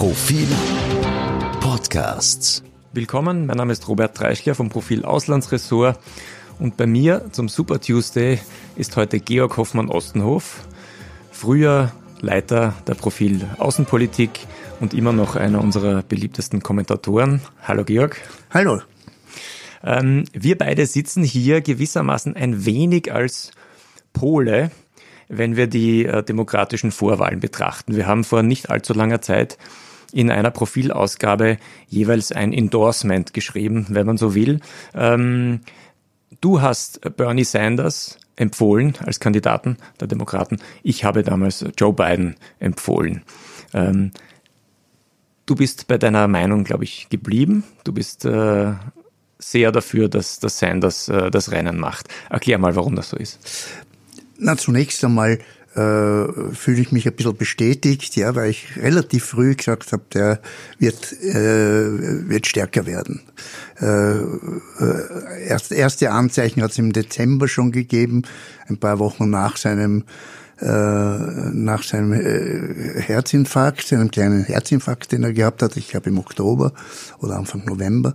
Profil Podcasts. Willkommen, mein Name ist Robert Dreischler vom Profil Auslandsressort und bei mir zum Super Tuesday ist heute Georg Hoffmann Ostenhof, früher Leiter der Profil Außenpolitik und immer noch einer unserer beliebtesten Kommentatoren. Hallo Georg. Hallo. Ähm, wir beide sitzen hier gewissermaßen ein wenig als Pole, wenn wir die äh, demokratischen Vorwahlen betrachten. Wir haben vor nicht allzu langer Zeit in einer Profilausgabe jeweils ein Endorsement geschrieben, wenn man so will. Ähm, du hast Bernie Sanders empfohlen als Kandidaten der Demokraten. Ich habe damals Joe Biden empfohlen. Ähm, du bist bei deiner Meinung, glaube ich, geblieben. Du bist äh, sehr dafür, dass, dass Sanders äh, das Rennen macht. Erklär mal, warum das so ist. Na, zunächst einmal äh, fühle ich mich ein bisschen bestätigt, ja, weil ich relativ früh gesagt habe, der wird, äh, wird stärker werden. Äh, äh, erst, erste Anzeichen hat es im Dezember schon gegeben, ein paar Wochen nach seinem äh, nach seinem Herzinfarkt, seinem kleinen Herzinfarkt, den er gehabt hat, ich glaube im Oktober oder Anfang November.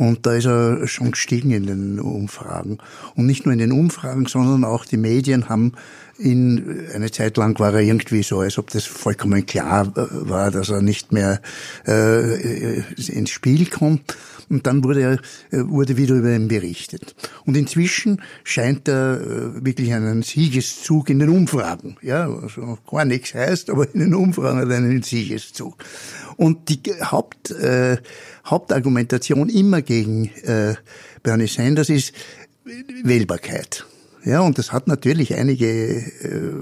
Und da ist er schon gestiegen in den Umfragen. Und nicht nur in den Umfragen, sondern auch die Medien haben ihn, eine Zeit lang war er irgendwie so, als ob das vollkommen klar war, dass er nicht mehr äh, ins Spiel kommt. Und dann wurde, er, wurde wieder über ihn berichtet. Und inzwischen scheint er äh, wirklich einen Siegeszug in den Umfragen. Ja, also gar nichts heißt, aber in den Umfragen hat er einen Siegeszug. Und die Haupt, äh, Hauptargumentation immer gegen äh, Bernie Sanders ist Wählbarkeit. Ja, und das hat natürlich einige, äh,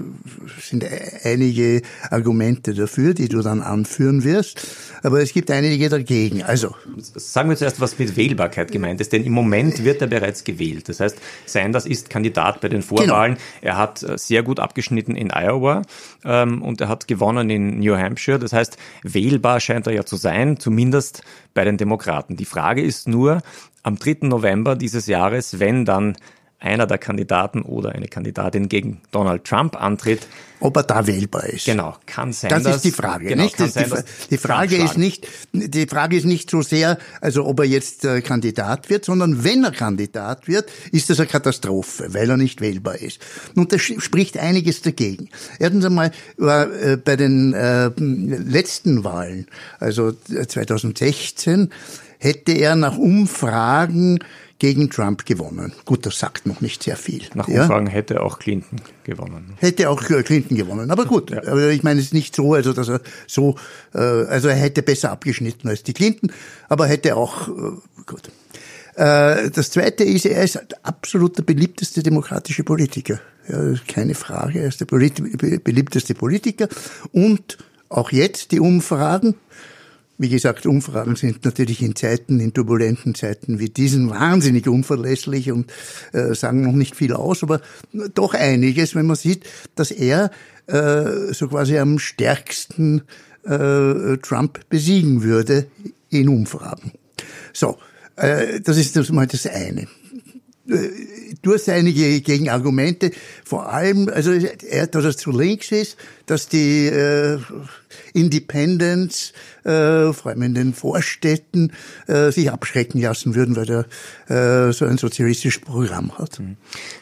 sind einige Argumente dafür, die du dann anführen wirst. Aber es gibt einige dagegen. Also. Sagen wir zuerst, was mit Wählbarkeit gemeint ist. Denn im Moment wird er bereits gewählt. Das heißt, Sanders ist Kandidat bei den Vorwahlen. Genau. Er hat äh, sehr gut abgeschnitten in Iowa ähm, und er hat gewonnen in New Hampshire. Das heißt, wählbar scheint er ja zu sein, zumindest bei den Demokraten. Die Frage ist nur, am 3. November dieses Jahres, wenn dann einer der Kandidaten oder eine Kandidatin gegen Donald Trump antritt. Ob er da wählbar ist. Genau, kann sein. Das ist die Frage. Genau, nicht? Das die, die, Frage ist nicht, die Frage ist nicht so sehr, also ob er jetzt äh, Kandidat wird, sondern wenn er Kandidat wird, ist das eine Katastrophe, weil er nicht wählbar ist. Und das spricht einiges dagegen. Erstens einmal war äh, bei den äh, letzten Wahlen, also 2016, äh, hätte er nach Umfragen gegen Trump gewonnen. Gut, das sagt noch nicht sehr viel. Nach Umfragen ja? hätte auch Clinton gewonnen. Hätte auch Clinton gewonnen. Aber gut, ja. aber ich meine, es ist nicht so, also dass er so, äh, also er hätte besser abgeschnitten als die Clinton, aber hätte auch äh, gut. Äh, das Zweite ist, er ist absolut der beliebteste demokratische Politiker. Ja, keine Frage, er ist der beliebteste Politiker und auch jetzt die Umfragen wie gesagt, Umfragen sind natürlich in Zeiten, in turbulenten Zeiten wie diesen wahnsinnig unverlässlich und äh, sagen noch nicht viel aus, aber doch einiges, wenn man sieht, dass er äh, so quasi am stärksten äh, Trump besiegen würde in Umfragen. So, äh, das ist das mal das eine. Äh, du hast einige Gegenargumente, vor allem, also dass er zu links ist, dass die äh, Independents, äh, vor allem in den Vorstädten, äh, sich abschrecken lassen würden, weil er äh, so ein sozialistisches Programm hat.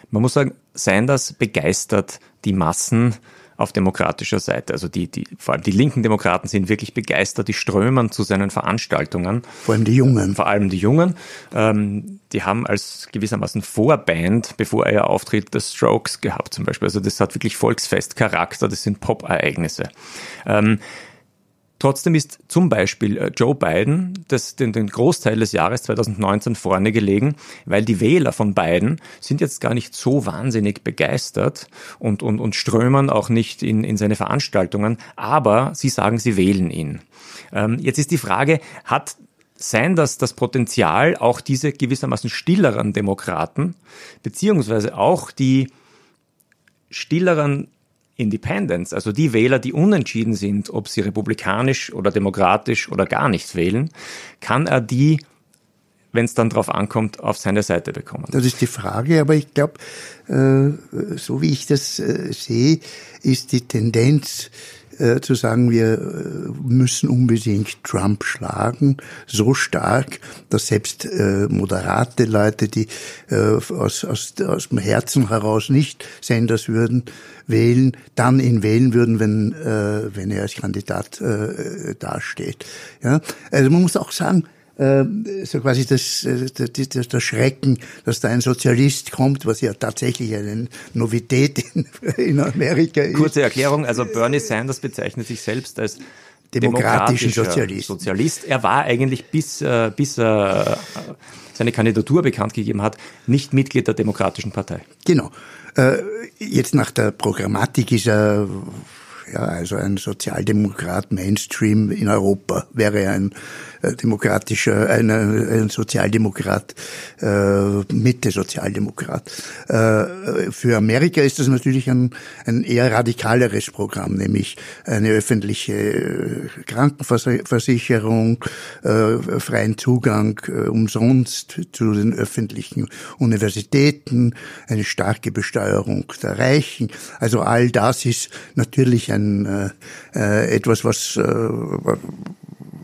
Man muss sagen, Sanders begeistert die Massen auf demokratischer Seite. Also die, die, vor allem die linken Demokraten sind wirklich begeistert, die strömen zu seinen Veranstaltungen. Vor allem die Jungen. Vor allem die Jungen. Ähm, die haben als gewissermaßen Vorband, bevor er ja auftritt, The Strokes gehabt zum Beispiel. Also das hat wirklich Volksfestcharakter, das sind Pop-Ereignisse. Ähm, Trotzdem ist zum Beispiel äh, Joe Biden das, den, den Großteil des Jahres 2019 vorne gelegen, weil die Wähler von Biden sind jetzt gar nicht so wahnsinnig begeistert und, und, und strömen auch nicht in, in seine Veranstaltungen, aber sie sagen, sie wählen ihn. Ähm, jetzt ist die Frage, hat Sanders das Potenzial, auch diese gewissermaßen stilleren Demokraten, beziehungsweise auch die stilleren Independents, also die Wähler, die unentschieden sind, ob sie republikanisch oder demokratisch oder gar nichts wählen, kann er die, wenn es dann drauf ankommt, auf seine Seite bekommen. Das ist die Frage, aber ich glaube, äh, so wie ich das äh, sehe, ist die Tendenz äh, zu sagen, wir äh, müssen unbedingt Trump schlagen, so stark, dass selbst äh, moderate Leute, die äh, aus, aus, aus dem Herzen heraus nicht Sanders würden, wählen, dann ihn wählen würden, wenn, äh, wenn er als Kandidat äh, dasteht. Ja? Also man muss auch sagen, äh, so quasi das, äh, das, das Schrecken, dass da ein Sozialist kommt, was ja tatsächlich eine Novität in, in Amerika ist. Kurze Erklärung, also Bernie Sanders bezeichnet sich selbst als demokratischen Sozialist. Sozialist. Er war eigentlich bis, äh, bis er seine Kandidatur bekannt gegeben hat, nicht Mitglied der Demokratischen Partei. Genau. Jetzt nach der Programmatik ist er ja, also ein Sozialdemokrat Mainstream in Europa wäre ein äh, demokratischer, ein, ein Sozialdemokrat, äh, Mitte-Sozialdemokrat. Äh, für Amerika ist das natürlich ein, ein eher radikaleres Programm, nämlich eine öffentliche äh, Krankenversicherung, äh, freien Zugang äh, umsonst zu den öffentlichen Universitäten, eine starke Besteuerung der Reichen. Also all das ist natürlich ein äh, äh etwas, was äh,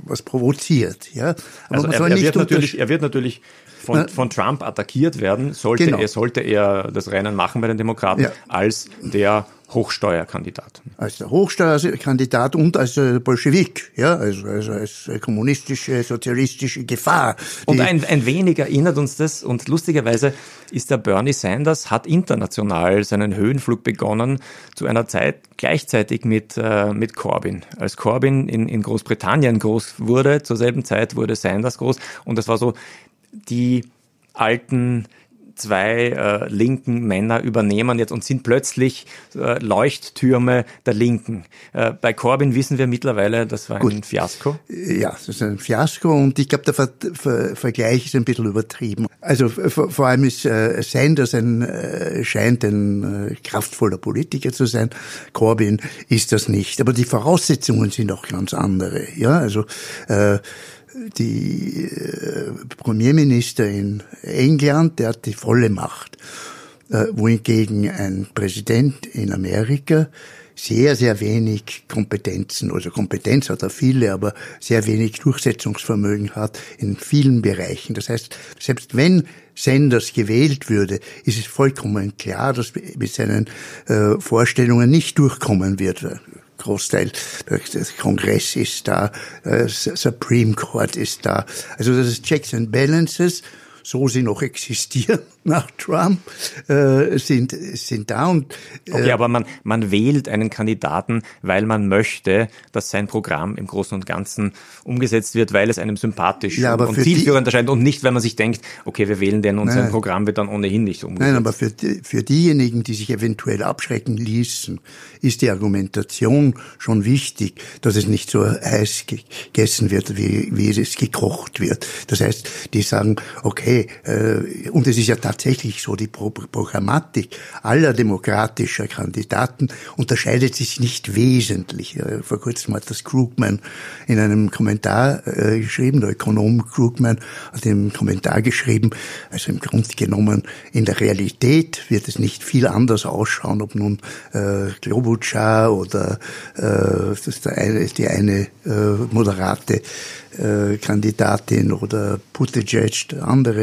was provoziert. Ja? Aber also er, er, wird natürlich, er wird natürlich von, von Trump attackiert werden, sollte, genau. er, sollte er das Rennen machen bei den Demokraten, ja. als der Hochsteuerkandidat. Als der Hochsteuerkandidat und als Bolschewik, ja, also, also als kommunistische, sozialistische Gefahr. Und ein, ein wenig erinnert uns das und lustigerweise ist der Bernie Sanders, hat international seinen Höhenflug begonnen zu einer Zeit gleichzeitig mit, äh, mit Corbyn. Als Corbyn in, in Großbritannien groß wurde, zur selben Zeit wurde Sanders groß und das war so die alten zwei äh, linken Männer übernehmen jetzt und sind plötzlich äh, Leuchttürme der Linken. Äh, bei Corbyn wissen wir mittlerweile, das war Gut. ein Fiasko. Ja, das ist ein Fiasko und ich glaube, der Ver Ver Vergleich ist ein bisschen übertrieben. Also vor allem ist äh, Sanders ein, äh, scheint ein äh, kraftvoller Politiker zu sein. Corbyn ist das nicht. Aber die Voraussetzungen sind auch ganz andere. Ja, also äh, die äh, Premierminister in England, der hat die volle Macht, äh, wohingegen ein Präsident in Amerika sehr, sehr wenig Kompetenzen, also Kompetenz hat er viele, aber sehr wenig Durchsetzungsvermögen hat in vielen Bereichen. Das heißt, selbst wenn Sanders gewählt würde, ist es vollkommen klar, dass mit seinen äh, Vorstellungen nicht durchkommen wird. Großteil des Kongress ist da, das Supreme Court ist da. Also das ist Checks and Balances so sie noch existieren nach Trump, äh, sind, sind da. Und, äh, okay, aber man, man wählt einen Kandidaten, weil man möchte, dass sein Programm im Großen und Ganzen umgesetzt wird, weil es einem sympathisch ja, und zielführend erscheint und nicht, weil man sich denkt, okay, wir wählen den und nein, sein Programm wird dann ohnehin nicht umgesetzt. Nein, aber für, die, für diejenigen, die sich eventuell abschrecken ließen, ist die Argumentation schon wichtig, dass es nicht so heiß gegessen wird, wie, wie es gekocht wird. Das heißt, die sagen, okay, okay, äh, und es ist ja tatsächlich so, die Programmatik aller demokratischer Kandidaten unterscheidet sich nicht wesentlich. Vor kurzem hat das Krugman in einem Kommentar äh, geschrieben, der Ökonom Krugman hat im Kommentar geschrieben, also im Grunde genommen in der Realität wird es nicht viel anders ausschauen, ob nun äh, Klobuchar oder äh, das ist der eine, die eine äh, moderate äh, Kandidatin oder Buttigieg, der andere,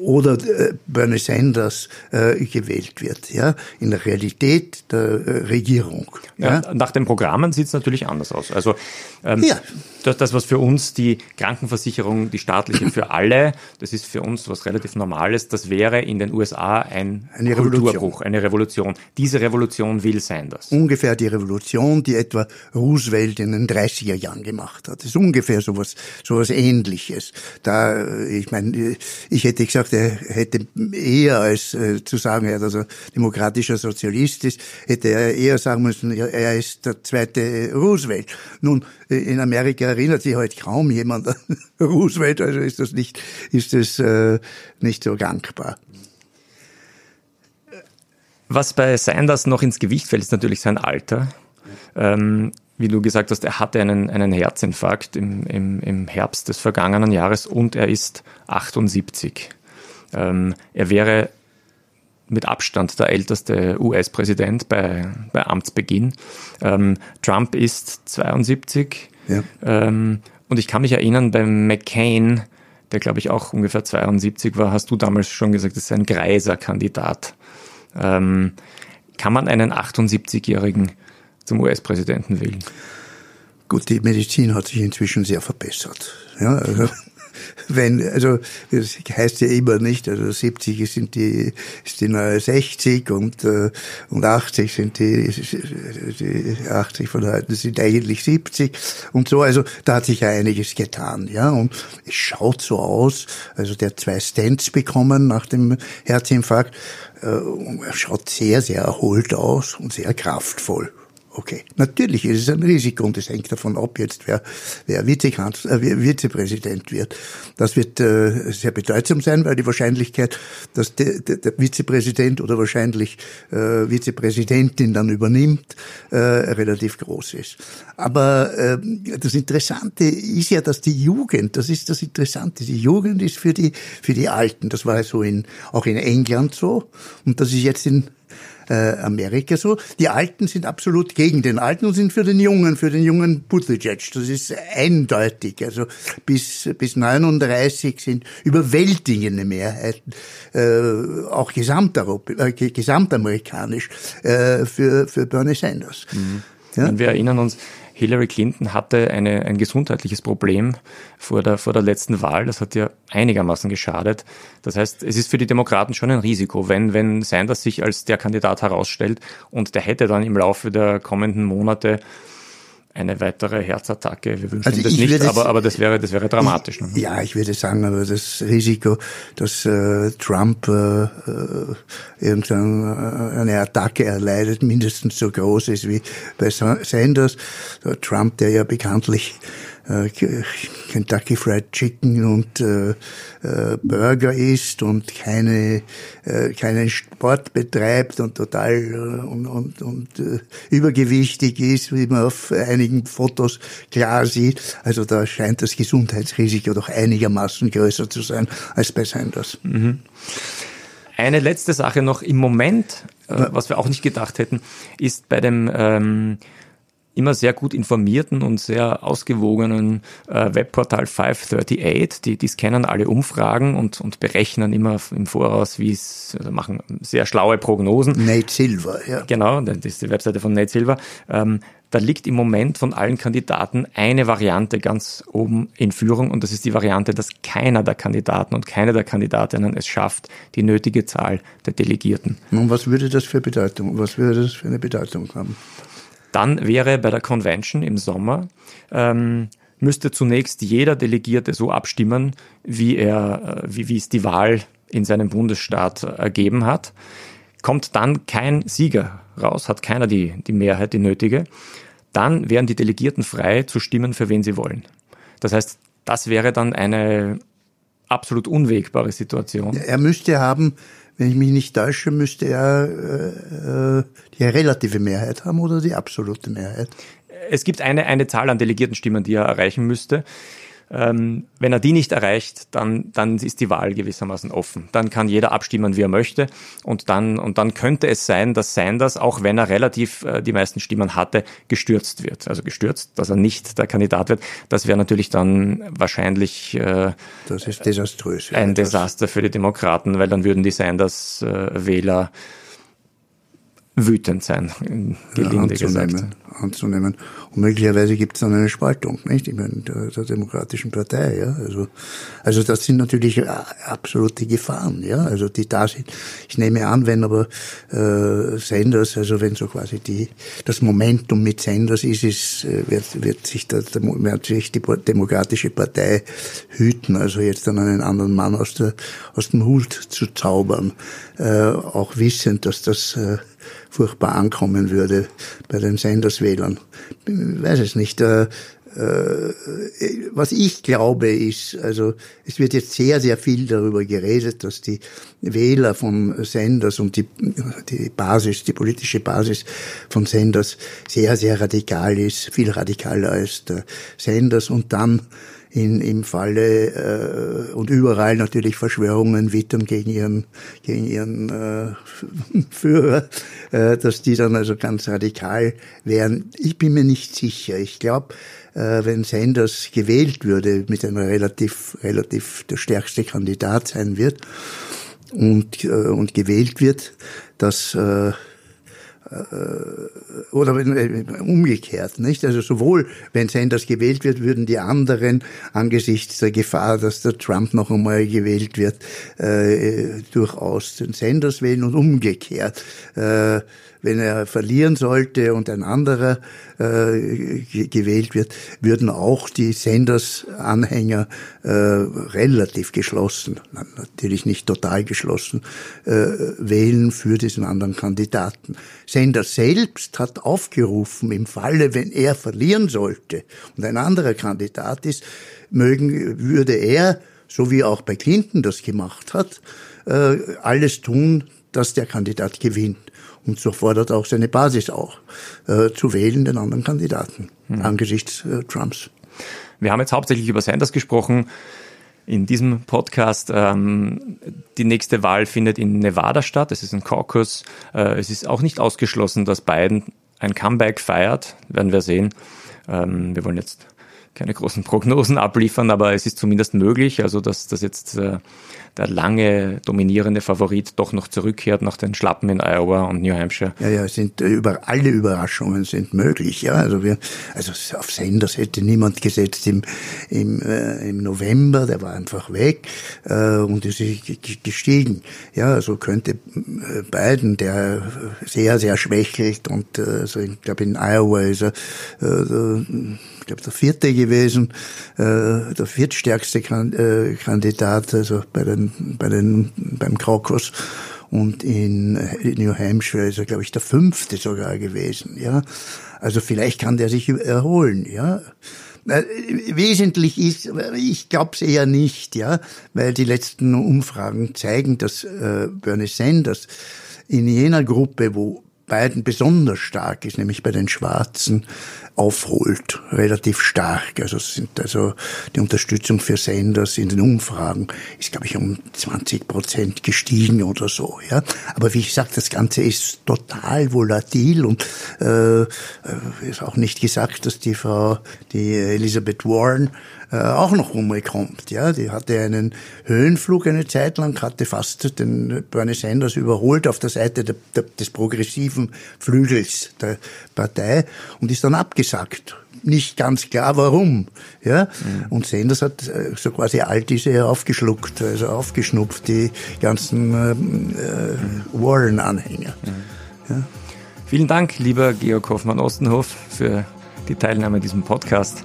oder äh, Bernie Sanders äh, gewählt wird, ja, in der Realität der äh, Regierung. Ja. ja. nach den Programmen sieht es natürlich anders aus. Also ähm, ja. das, das, was für uns die Krankenversicherung, die staatliche für alle, das ist für uns was relativ Normales, das wäre in den USA ein eine Kulturbruch, eine Revolution. Diese Revolution will Sanders. Ungefähr die Revolution, die etwa Roosevelt in den 30er Jahren gemacht hat. Das ist ungefähr sowas, sowas ähnliches. Da, ich meine, ich hätte gesagt, er hätte eher als äh, zu sagen, er also demokratischer Sozialist ist, hätte er eher sagen müssen, er ist der zweite Roosevelt. Nun, äh, in Amerika erinnert sich heute halt kaum jemand an Roosevelt, also ist das nicht, ist das äh, nicht so gangbar. Was bei Sanders noch ins Gewicht fällt, ist natürlich sein Alter. Ähm, wie du gesagt hast, er hatte einen, einen Herzinfarkt im, im, im Herbst des vergangenen Jahres und er ist 78. Ähm, er wäre mit Abstand der älteste US-Präsident bei, bei Amtsbeginn. Ähm, Trump ist 72. Ja. Ähm, und ich kann mich erinnern, beim McCain, der glaube ich auch ungefähr 72 war, hast du damals schon gesagt, das ist ein greiser Kandidat. Ähm, kann man einen 78-Jährigen zum US-Präsidenten wählen? Gut, die Medizin hat sich inzwischen sehr verbessert. Ja, also wenn, also das heißt ja immer nicht, also 70 sind die, ist die neue 60 und, äh, und 80 sind die, die 80 von heute sind eigentlich 70 und so, also da hat sich ja einiges getan, ja, und es schaut so aus, also der hat zwei Stents bekommen nach dem Herzinfarkt, äh, er schaut sehr, sehr erholt aus und sehr kraftvoll. Okay, natürlich ist es ein Risiko und es hängt davon ab, jetzt wer, wer Vizekanzler, äh, Vizepräsident wird. Das wird äh, sehr bedeutsam sein, weil die Wahrscheinlichkeit, dass der, der, der Vizepräsident oder wahrscheinlich äh, Vizepräsidentin dann übernimmt, äh, relativ groß ist. Aber äh, das Interessante ist ja, dass die Jugend, das ist das Interessante, die Jugend ist für die für die Alten. Das war so in auch in England so und das ist jetzt in äh, Amerika so. Die Alten sind absolut gegen den Alten und sind für den Jungen, für den jungen Buttigieg. Das ist eindeutig. Also bis, bis 39 sind überwältigende Mehrheiten, äh, auch äh, gesamtamerikanisch, äh, für, für Bernie Sanders. Mhm. Ja? Wir erinnern uns, Hillary Clinton hatte eine, ein gesundheitliches Problem vor der, vor der letzten Wahl. Das hat ihr einigermaßen geschadet. Das heißt, es ist für die Demokraten schon ein Risiko, wenn, wenn Sanders sich als der Kandidat herausstellt und der hätte dann im Laufe der kommenden Monate eine weitere Herzattacke. Wir wünschen also das nicht, aber, aber das wäre, das wäre dramatisch. Ich, ne? ja, ich würde sagen, aber das Risiko, dass äh, Trump äh, äh irgendeine äh, Attacke erleidet, mindestens so groß ist wie bei Sanders. Trump, der ja bekanntlich äh, Kentucky Fried Chicken und äh, äh, Burger isst und keine äh, keinen Sport betreibt und total äh, und, und, und äh, übergewichtig ist, wie man auf einigen Fotos klar sieht. Also da scheint das Gesundheitsrisiko doch einigermaßen größer zu sein als bei Sanders. Mhm. Eine letzte Sache noch im Moment, äh, was wir auch nicht gedacht hätten, ist bei dem ähm, immer sehr gut informierten und sehr ausgewogenen äh, Webportal 538. Die, die scannen alle Umfragen und, und berechnen immer im Voraus, wie es, also machen sehr schlaue Prognosen. Nate Silver, ja. Genau, das ist die Webseite von Nate Silver. Ähm, da liegt im Moment von allen Kandidaten eine Variante ganz oben in Führung und das ist die Variante, dass keiner der Kandidaten und keine der Kandidatinnen es schafft, die nötige Zahl der Delegierten. Und was würde das für Bedeutung, was würde das für eine Bedeutung haben? Dann wäre bei der Convention im Sommer, ähm, müsste zunächst jeder Delegierte so abstimmen, wie er, äh, wie, wie es die Wahl in seinem Bundesstaat ergeben hat. Kommt dann kein Sieger raus, hat keiner die, die Mehrheit, die nötige, dann wären die Delegierten frei zu stimmen, für wen sie wollen. Das heißt, das wäre dann eine absolut unwägbare Situation. Er müsste haben wenn ich mich nicht täusche, müsste er äh, äh, die relative Mehrheit haben oder die absolute Mehrheit. Es gibt eine, eine Zahl an Delegiertenstimmen, die er erreichen müsste. Ähm, wenn er die nicht erreicht, dann, dann ist die Wahl gewissermaßen offen. Dann kann jeder abstimmen, wie er möchte. Und dann, und dann könnte es sein, dass Sanders, auch wenn er relativ äh, die meisten Stimmen hatte, gestürzt wird. Also gestürzt, dass er nicht der Kandidat wird. Das wäre natürlich dann wahrscheinlich äh, das ist desaströs, ein Desaster für die Demokraten, weil dann würden die Sanders-Wähler äh, wütend sein, gelinde ja, gesagt. Anzunehmen. Und möglicherweise gibt es dann eine Spaltung, nicht? Ich meine, der, der Demokratischen Partei, ja. Also, also das sind natürlich äh, absolute Gefahren, ja. Also die da sind. Ich nehme an, wenn aber äh, Sanders, also wenn so quasi die das Momentum mit Sanders ist, ist äh, wird, wird sich der, wird sich die Demokratische Partei hüten, also jetzt dann einen anderen Mann aus der aus dem Hut zu zaubern, äh, auch wissend, dass das äh, furchtbar ankommen würde bei den Sanders-Wählern. Ich weiß es nicht. Äh, äh, was ich glaube ist, also es wird jetzt sehr, sehr viel darüber geredet, dass die Wähler von Sanders und die, die Basis, die politische Basis von Sanders sehr, sehr radikal ist, viel radikaler als der Sanders und dann in, im Falle äh, und überall natürlich Verschwörungen wittern gegen ihren, gegen ihren äh, Führer, äh, dass die dann also ganz radikal wären. Ich bin mir nicht sicher. Ich glaube, äh, wenn Sanders gewählt würde, mit einer relativ, relativ der stärkste Kandidat sein wird und, äh, und gewählt wird, dass äh, oder äh, umgekehrt, nicht? Also sowohl, wenn Sanders gewählt wird, würden die anderen angesichts der Gefahr, dass der Trump noch einmal gewählt wird, äh, durchaus den Sanders wählen und umgekehrt. Äh, wenn er verlieren sollte und ein anderer äh, gewählt wird, würden auch die Senders-Anhänger äh, relativ geschlossen, natürlich nicht total geschlossen, äh, wählen für diesen anderen Kandidaten. Senders selbst hat aufgerufen, im Falle, wenn er verlieren sollte und ein anderer Kandidat ist, mögen, würde er, so wie auch bei Clinton das gemacht hat, äh, alles tun, dass der Kandidat gewinnt. Und so fordert auch seine Basis auch, äh, zu wählen den anderen Kandidaten mhm. angesichts äh, Trumps. Wir haben jetzt hauptsächlich über Sanders gesprochen in diesem Podcast. Ähm, die nächste Wahl findet in Nevada statt. Es ist ein Caucus. Äh, es ist auch nicht ausgeschlossen, dass Biden ein Comeback feiert. Werden wir sehen. Ähm, wir wollen jetzt keine großen Prognosen abliefern, aber es ist zumindest möglich, also dass, dass jetzt äh, der lange dominierende Favorit doch noch zurückkehrt nach den Schlappen in Iowa und New Hampshire. Ja, ja, sind äh, über alle Überraschungen sind möglich. Ja, also wir, also auf Sanders hätte niemand gesetzt im im, äh, im November, der war einfach weg äh, und ist gestiegen. Ja, also könnte äh, Biden, der sehr sehr schwächelt und äh, also ich glaube in Iowa ist er äh, ich glaube, der vierte gewesen, äh, der viertstärkste äh, Kandidat, also bei den, bei den, beim Caucus. Und in New Hampshire ist er, glaube ich, der fünfte sogar gewesen, ja. Also vielleicht kann der sich erholen, ja. Äh, wesentlich ist, ich glaube es eher nicht, ja, weil die letzten Umfragen zeigen, dass äh, Bernie Sanders in jener Gruppe, wo Biden besonders stark ist, nämlich bei den Schwarzen, aufholt, relativ stark. Also sind also die Unterstützung für Sanders in den Umfragen ist, glaube ich, um 20 Prozent gestiegen oder so. Ja, aber wie ich sage, das Ganze ist total volatil und äh, äh ist auch nicht gesagt, dass die Frau, die Elizabeth Warren äh, auch noch umgekommt. Ja, die hatte einen Höhenflug eine Zeit lang, hatte fast den Bernie Sanders überholt auf der Seite der, der, des progressiven Flügels der Partei und ist dann abgesackt nicht ganz klar, warum. Ja? Mhm. Und Sanders hat äh, so quasi all diese aufgeschluckt, also aufgeschnupft, die ganzen ähm, äh, Warren-Anhänger. Mhm. Ja? Vielen Dank, lieber Georg Hoffmann-Ostenhof, für die Teilnahme an diesem Podcast